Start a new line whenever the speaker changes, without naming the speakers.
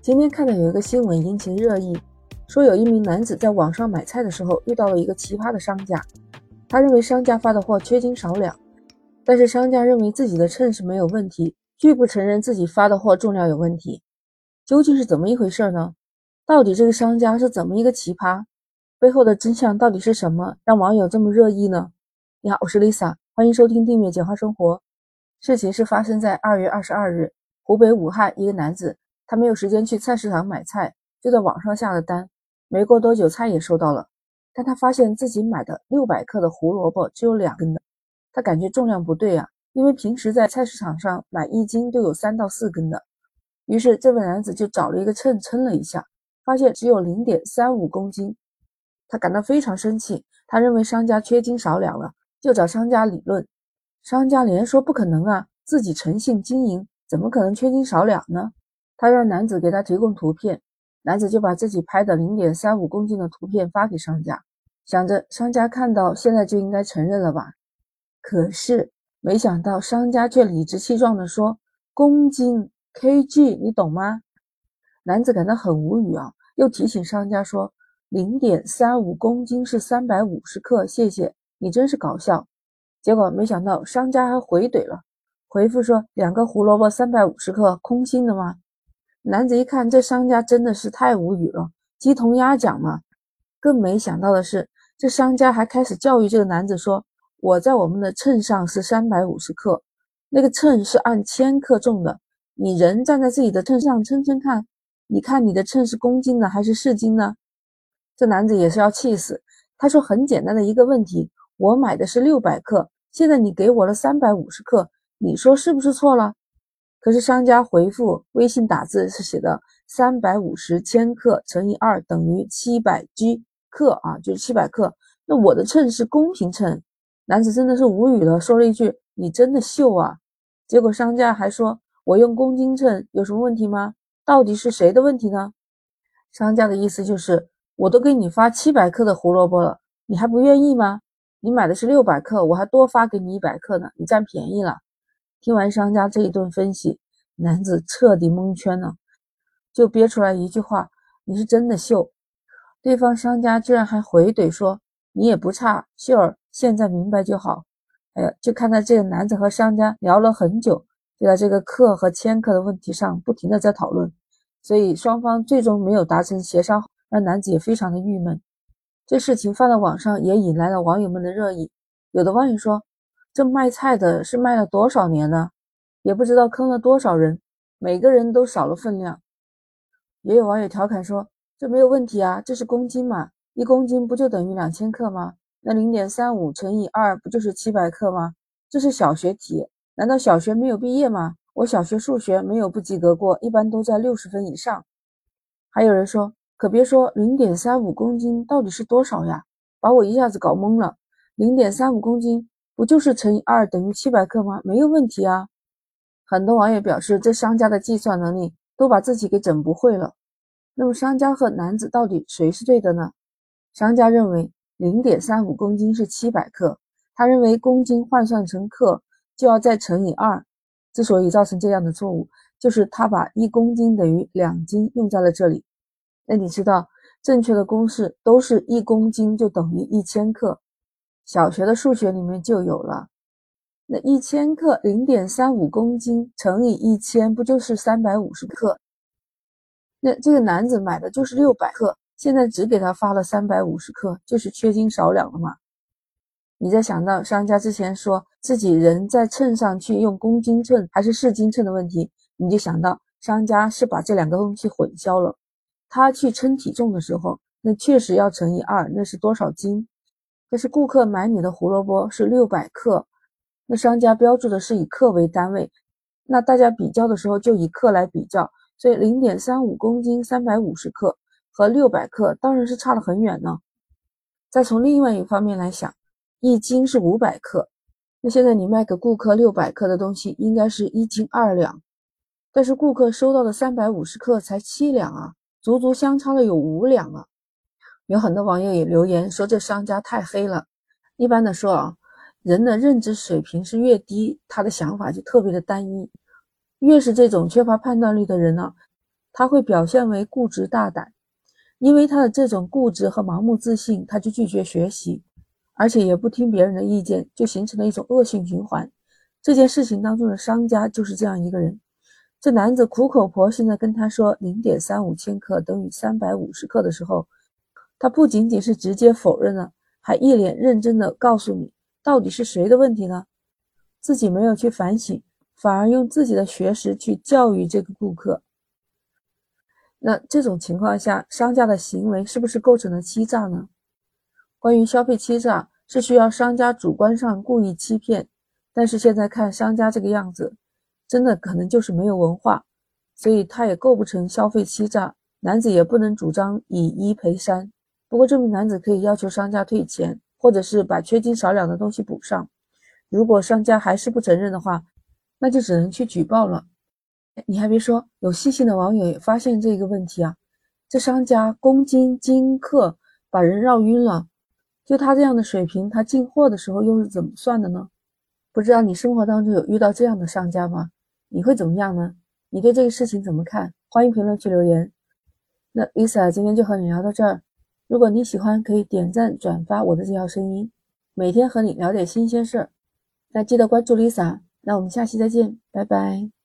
今天看到有一个新闻引起热议，说有一名男子在网上买菜的时候遇到了一个奇葩的商家，他认为商家发的货缺斤少两，但是商家认为自己的称是没有问题，拒不承认自己发的货重量有问题，究竟是怎么一回事呢？到底这个商家是怎么一个奇葩？背后的真相到底是什么，让网友这么热议呢？你好，我是 Lisa，欢迎收听订阅简化生活。事情是发生在二月二十二日，湖北武汉一个男子。他没有时间去菜市场买菜，就在网上下了单。没过多久，菜也收到了，但他发现自己买的六百克的胡萝卜只有两根的，他感觉重量不对啊，因为平时在菜市场上买一斤都有三到四根的。于是这位男子就找了一个秤称了一下，发现只有零点三五公斤，他感到非常生气，他认为商家缺斤少两了，就找商家理论。商家连说不可能啊，自己诚信经营，怎么可能缺斤少两呢？他让男子给他提供图片，男子就把自己拍的零点三五公斤的图片发给商家，想着商家看到现在就应该承认了吧。可是没想到商家却理直气壮地说公斤 kg，你懂吗？男子感到很无语啊，又提醒商家说零点三五公斤是三百五十克，谢谢你真是搞笑。结果没想到商家还回怼了，回复说两个胡萝卜三百五十克，空心的吗？男子一看，这商家真的是太无语了，鸡同鸭讲嘛。更没想到的是，这商家还开始教育这个男子说：“我在我们的秤上是三百五十克，那个秤是按千克重的。你人站在自己的秤上称称看，你看你的秤是公斤呢还是市斤呢？”这男子也是要气死。他说：“很简单的一个问题，我买的是六百克，现在你给我了三百五十克，你说是不是错了？”可是商家回复微信打字是写的三百五十千克乘以二等于七百 G 克啊，就是七百克。那我的秤是公平秤，男子真的是无语了，说了一句：“你真的秀啊！”结果商家还说：“我用公斤秤有什么问题吗？到底是谁的问题呢？”商家的意思就是：我都给你发七百克的胡萝卜了，你还不愿意吗？你买的是六百克，我还多发给你一百克呢，你占便宜了。听完商家这一顿分析，男子彻底蒙圈了，就憋出来一句话：“你是真的秀。”对方商家居然还回怼说：“你也不差，秀儿，现在明白就好。”哎呀，就看到这个男子和商家聊了很久，就在这个克和千克的问题上不停的在讨论，所以双方最终没有达成协商，让男子也非常的郁闷。这事情放到网上也引来了网友们的热议，有的网友说。这卖菜的是卖了多少年呢？也不知道坑了多少人，每个人都少了分量。也有网友调侃说：“这没有问题啊，这是公斤嘛，一公斤不就等于两千克吗？那零点三五乘以二不就是七百克吗？这是小学题，难道小学没有毕业吗？我小学数学没有不及格过，一般都在六十分以上。”还有人说：“可别说零点三五公斤到底是多少呀？把我一下子搞懵了，零点三五公斤。”不就是乘以二等于七百克吗？没有问题啊！很多网友表示，这商家的计算能力都把自己给整不会了。那么，商家和男子到底谁是对的呢？商家认为零点三五公斤是七百克，他认为公斤换算成克就要再乘以二。之所以造成这样的错误，就是他把一公斤等于两斤用在了这里。那你知道正确的公式都是一公斤就等于一千克。小学的数学里面就有了，那一千克零点三五公斤乘以一千，不就是三百五十克？那这个男子买的就是六百克，现在只给他发了三百五十克，就是缺斤少两了嘛？你再想到商家之前说自己人在秤上去用公斤秤还是市斤秤的问题，你就想到商家是把这两个东西混淆了。他去称体重的时候，那确实要乘以二，那是多少斤？可是顾客买你的胡萝卜是六百克，那商家标注的是以克为单位，那大家比较的时候就以克来比较，所以零点三五公斤三百五十克和六百克当然是差了很远呢。再从另外一方面来想，一斤是五百克，那现在你卖给顾客六百克的东西应该是一斤二两，但是顾客收到的三百五十克才七两啊，足足相差了有五两啊。有很多网友也留言说这商家太黑了。一般的说啊，人的认知水平是越低，他的想法就特别的单一。越是这种缺乏判断力的人呢，他会表现为固执大胆。因为他的这种固执和盲目自信，他就拒绝学习，而且也不听别人的意见，就形成了一种恶性循环。这件事情当中的商家就是这样一个人。这男子苦口婆心的跟他说零点三五千克等于三百五十克的时候，他不仅仅是直接否认了，还一脸认真地告诉你，到底是谁的问题呢？自己没有去反省，反而用自己的学识去教育这个顾客。那这种情况下，商家的行为是不是构成了欺诈呢？关于消费欺诈，是需要商家主观上故意欺骗，但是现在看商家这个样子，真的可能就是没有文化，所以他也构不成消费欺诈。男子也不能主张以一赔三，不过这名男子可以要求商家退钱，或者是把缺斤少两的东西补上。如果商家还是不承认的话，那就只能去举报了。你还别说，有细心的网友也发现这个问题啊！这商家公斤斤克把人绕晕了。就他这样的水平，他进货的时候又是怎么算的呢？不知道你生活当中有遇到这样的商家吗？你会怎么样呢？你对这个事情怎么看？欢迎评论区留言。那 Lisa 今天就和你聊到这儿。如果你喜欢，可以点赞转发我的这条声音，每天和你聊点新鲜事儿。那记得关注 Lisa。那我们下期再见，拜拜。